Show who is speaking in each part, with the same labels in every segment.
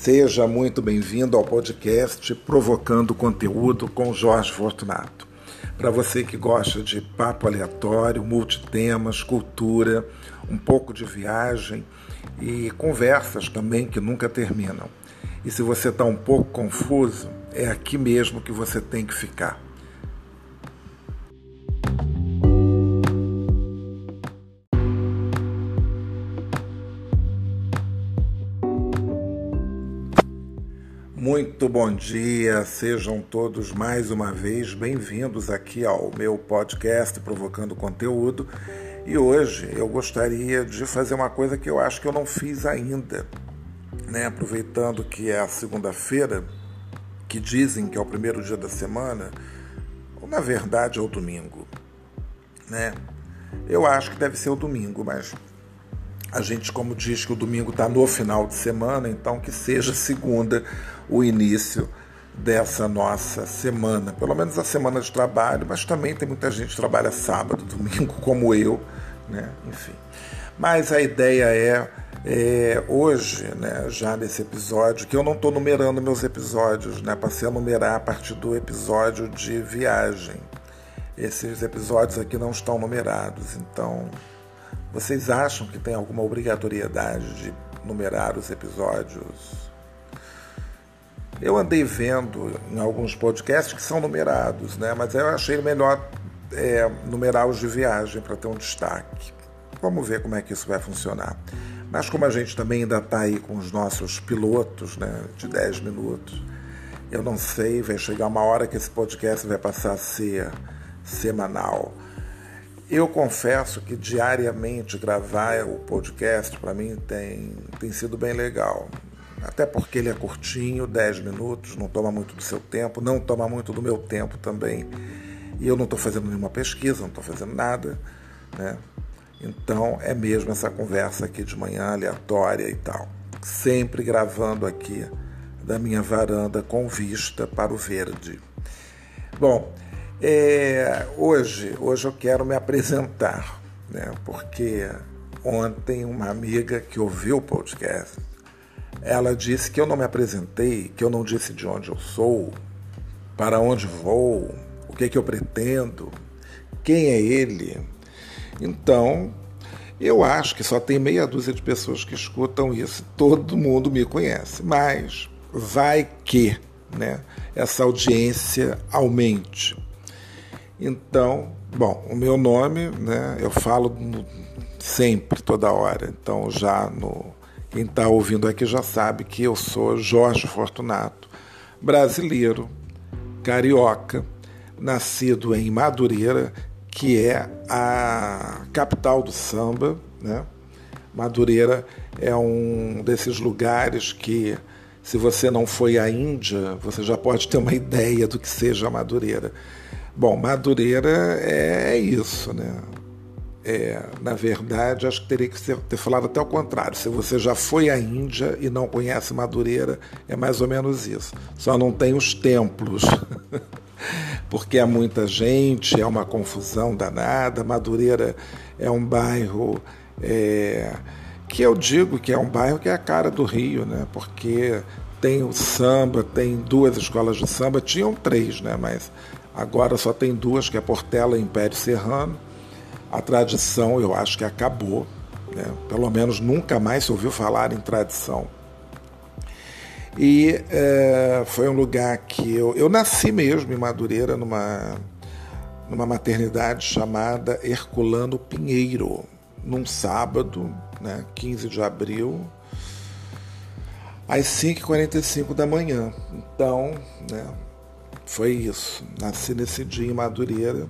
Speaker 1: Seja muito bem-vindo ao podcast Provocando Conteúdo com Jorge Fortunato. Para você que gosta de papo aleatório, multitemas, cultura, um pouco de viagem e conversas também que nunca terminam. E se você está um pouco confuso, é aqui mesmo que você tem que ficar. Muito bom dia, sejam todos mais uma vez bem-vindos aqui ao meu podcast Provocando Conteúdo. E hoje eu gostaria de fazer uma coisa que eu acho que eu não fiz ainda, né? Aproveitando que é a segunda-feira, que dizem que é o primeiro dia da semana, ou na verdade é o domingo, né? Eu acho que deve ser o domingo, mas a gente, como diz que o domingo está no final de semana, então que seja segunda o início dessa nossa semana, pelo menos a semana de trabalho, mas também tem muita gente que trabalha sábado, domingo, como eu, né? Enfim. Mas a ideia é, é hoje, né, já nesse episódio, que eu não estou numerando meus episódios, né? Passei a numerar a partir do episódio de viagem. Esses episódios aqui não estão numerados, então vocês acham que tem alguma obrigatoriedade de numerar os episódios? Eu andei vendo em alguns podcasts que são numerados, né? mas eu achei melhor é, numerar os de viagem para ter um destaque. Vamos ver como é que isso vai funcionar. Mas como a gente também ainda está aí com os nossos pilotos né, de 10 minutos, eu não sei, vai chegar uma hora que esse podcast vai passar a ser semanal. Eu confesso que diariamente gravar o podcast para mim tem, tem sido bem legal. Até porque ele é curtinho, 10 minutos, não toma muito do seu tempo, não toma muito do meu tempo também. E eu não estou fazendo nenhuma pesquisa, não estou fazendo nada. Né? Então é mesmo essa conversa aqui de manhã, aleatória e tal. Sempre gravando aqui da minha varanda com vista para o verde. Bom, é, hoje, hoje eu quero me apresentar, né? porque ontem uma amiga que ouviu o podcast, ela disse que eu não me apresentei, que eu não disse de onde eu sou, para onde vou, o que, que eu pretendo, quem é ele. Então, eu acho que só tem meia dúzia de pessoas que escutam isso. Todo mundo me conhece, mas vai que né, essa audiência aumente. Então, bom, o meu nome, né, eu falo no, sempre, toda hora. Então, já no quem está ouvindo aqui já sabe que eu sou Jorge Fortunato, brasileiro, carioca, nascido em Madureira, que é a capital do samba, né? Madureira é um desses lugares que, se você não foi à Índia, você já pode ter uma ideia do que seja Madureira. Bom, Madureira é, é isso, né? É, na verdade, acho que teria que ser, ter falado até o contrário. Se você já foi à Índia e não conhece Madureira, é mais ou menos isso. Só não tem os templos, porque há muita gente, é uma confusão danada. Madureira é um bairro é, que eu digo que é um bairro que é a cara do Rio, né? Porque tem o samba, tem duas escolas de samba, tinham três, né? Mas Agora só tem duas, que é Portela e Império Serrano. A tradição eu acho que acabou. Né? Pelo menos nunca mais se ouviu falar em tradição. E é, foi um lugar que eu, eu nasci mesmo em Madureira, numa, numa maternidade chamada Herculano Pinheiro, num sábado, né, 15 de abril, às 5h45 da manhã. Então, né, foi isso. Nasci nesse dia em Madureira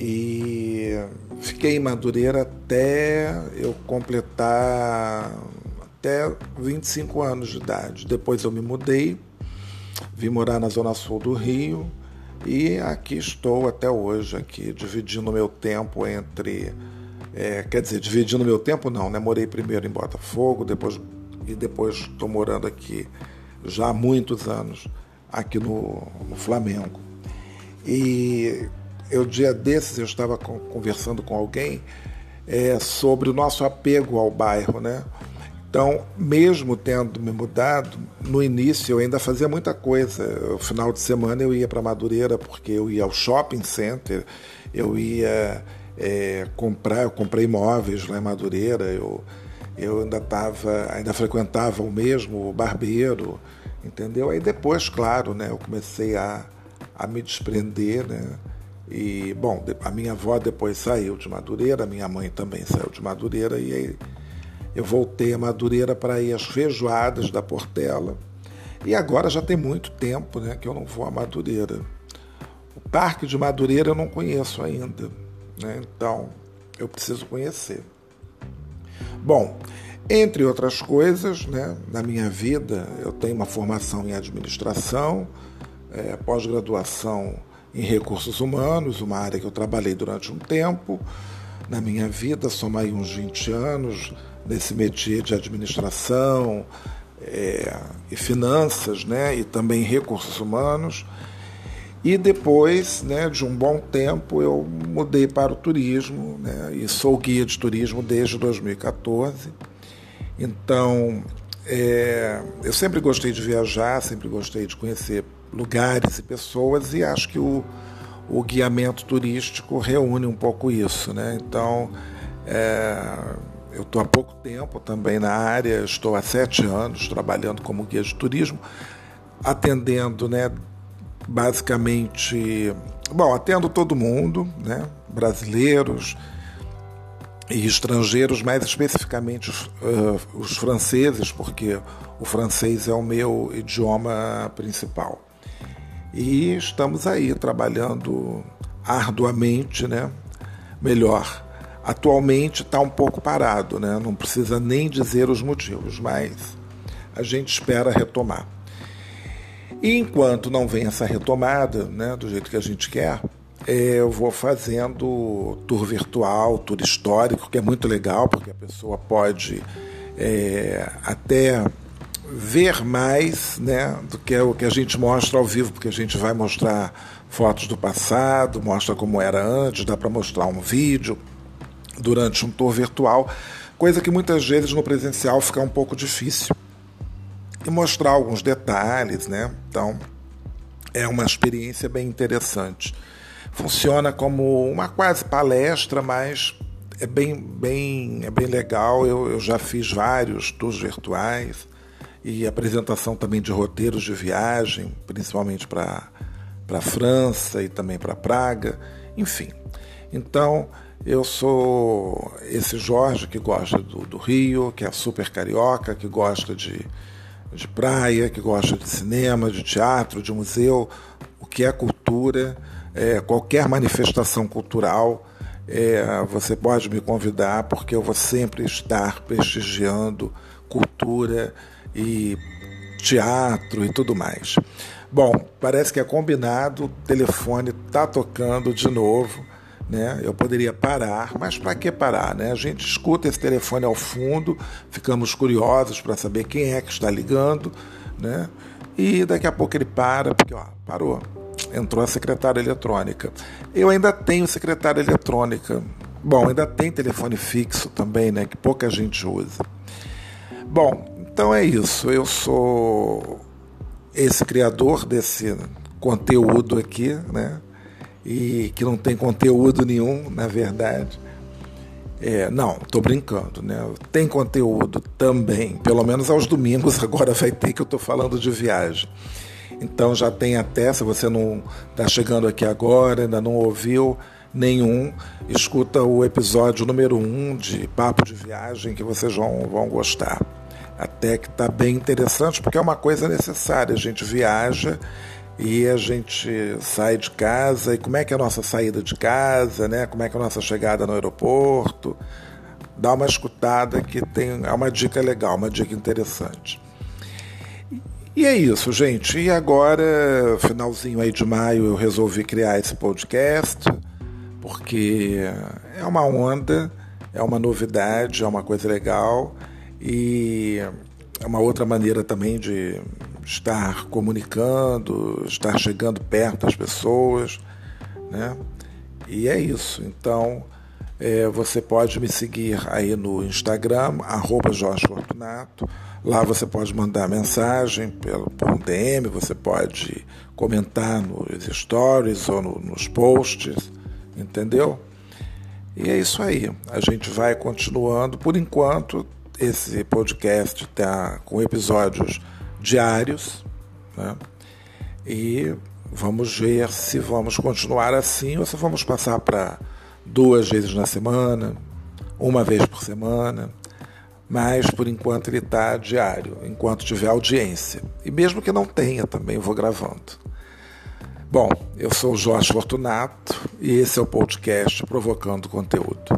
Speaker 1: e fiquei em Madureira até eu completar até 25 anos de idade. Depois eu me mudei, vim morar na zona sul do Rio e aqui estou até hoje, aqui dividindo meu tempo entre, é, quer dizer, dividindo meu tempo não, né? Morei primeiro em Botafogo, depois e depois estou morando aqui já há muitos anos aqui no, no Flamengo. E eu, dia desses, eu estava conversando com alguém é, sobre o nosso apego ao bairro, né? Então, mesmo tendo me mudado, no início eu ainda fazia muita coisa. No final de semana eu ia para Madureira porque eu ia ao shopping center, eu ia é, comprar, eu comprei imóveis lá em Madureira, eu, eu ainda tava, ainda frequentava o mesmo barbeiro, entendeu? Aí depois, claro, né, eu comecei a, a me desprender, né? E, bom, a minha avó depois saiu de Madureira, minha mãe também saiu de Madureira, e aí eu voltei a Madureira para ir às feijoadas da Portela. E agora já tem muito tempo né, que eu não vou a Madureira. O Parque de Madureira eu não conheço ainda, né, então eu preciso conhecer. Bom, entre outras coisas, né, na minha vida, eu tenho uma formação em administração, é, pós-graduação em recursos humanos, uma área que eu trabalhei durante um tempo. Na minha vida, somei uns 20 anos nesse métier de administração é, e finanças, né, e também recursos humanos. E depois né, de um bom tempo eu mudei para o turismo né, e sou guia de turismo desde 2014. Então é, eu sempre gostei de viajar, sempre gostei de conhecer lugares e pessoas e acho que o, o guiamento turístico reúne um pouco isso. Né? Então é, eu estou há pouco tempo também na área, estou há sete anos trabalhando como guia de turismo, atendendo né, basicamente, bom, atendo todo mundo, né? brasileiros e estrangeiros, mais especificamente os, uh, os franceses, porque o francês é o meu idioma principal. E estamos aí trabalhando arduamente, né? Melhor, atualmente está um pouco parado, né? Não precisa nem dizer os motivos, mas a gente espera retomar. E enquanto não vem essa retomada, né, do jeito que a gente quer, eu vou fazendo tour virtual, tour histórico, que é muito legal, porque a pessoa pode é, até ver mais né, do que é o que a gente mostra ao vivo, porque a gente vai mostrar fotos do passado, mostra como era antes, dá para mostrar um vídeo durante um tour virtual, coisa que muitas vezes no presencial fica um pouco difícil e mostrar alguns detalhes, né? Então é uma experiência bem interessante. Funciona como uma quase palestra, mas é bem, bem, é bem legal. Eu, eu já fiz vários tours virtuais e apresentação também de roteiros de viagem, principalmente para para França e também para Praga, enfim. Então eu sou esse Jorge que gosta do, do Rio, que é super carioca, que gosta de de praia, que gosta de cinema, de teatro, de museu, que é cultura, é, qualquer manifestação cultural, é, você pode me convidar, porque eu vou sempre estar prestigiando cultura e teatro e tudo mais. Bom, parece que é combinado, o telefone está tocando de novo. Né? Eu poderia parar, mas para que parar? Né? A gente escuta esse telefone ao fundo, ficamos curiosos para saber quem é que está ligando, né? e daqui a pouco ele para, porque ó, parou, entrou a secretária eletrônica. Eu ainda tenho secretária eletrônica. Bom, ainda tem telefone fixo também, né? Que pouca gente usa. Bom, então é isso. Eu sou esse criador desse conteúdo aqui, né? e que não tem conteúdo nenhum, na verdade. É, não, estou brincando, né? Tem conteúdo também, pelo menos aos domingos agora vai ter que eu estou falando de viagem. Então já tem até, se você não está chegando aqui agora, ainda não ouviu nenhum, escuta o episódio número 1 um de Papo de Viagem que vocês vão, vão gostar. Até que está bem interessante, porque é uma coisa necessária. A gente viaja e a gente sai de casa e como é que é a nossa saída de casa, né? Como é que é a nossa chegada no aeroporto? Dá uma escutada que tem é uma dica legal, uma dica interessante. E é isso, gente. E agora, finalzinho aí de maio, eu resolvi criar esse podcast porque é uma onda, é uma novidade, é uma coisa legal e é uma outra maneira também de estar comunicando, estar chegando perto das pessoas, né? E é isso. Então, É, você pode me seguir aí no Instagram, arroba Jorge Fortunato. Lá você pode mandar mensagem pelo, por um DM, você pode comentar nos stories ou no, nos posts, entendeu? E é isso aí. A gente vai continuando. Por enquanto, esse podcast está com episódios diários. Né? E vamos ver se vamos continuar assim ou se vamos passar para duas vezes na semana, uma vez por semana. Mas por enquanto ele está diário, enquanto tiver audiência. E mesmo que não tenha, também vou gravando. Bom, eu sou o Jorge Fortunato e esse é o podcast Provocando Conteúdo.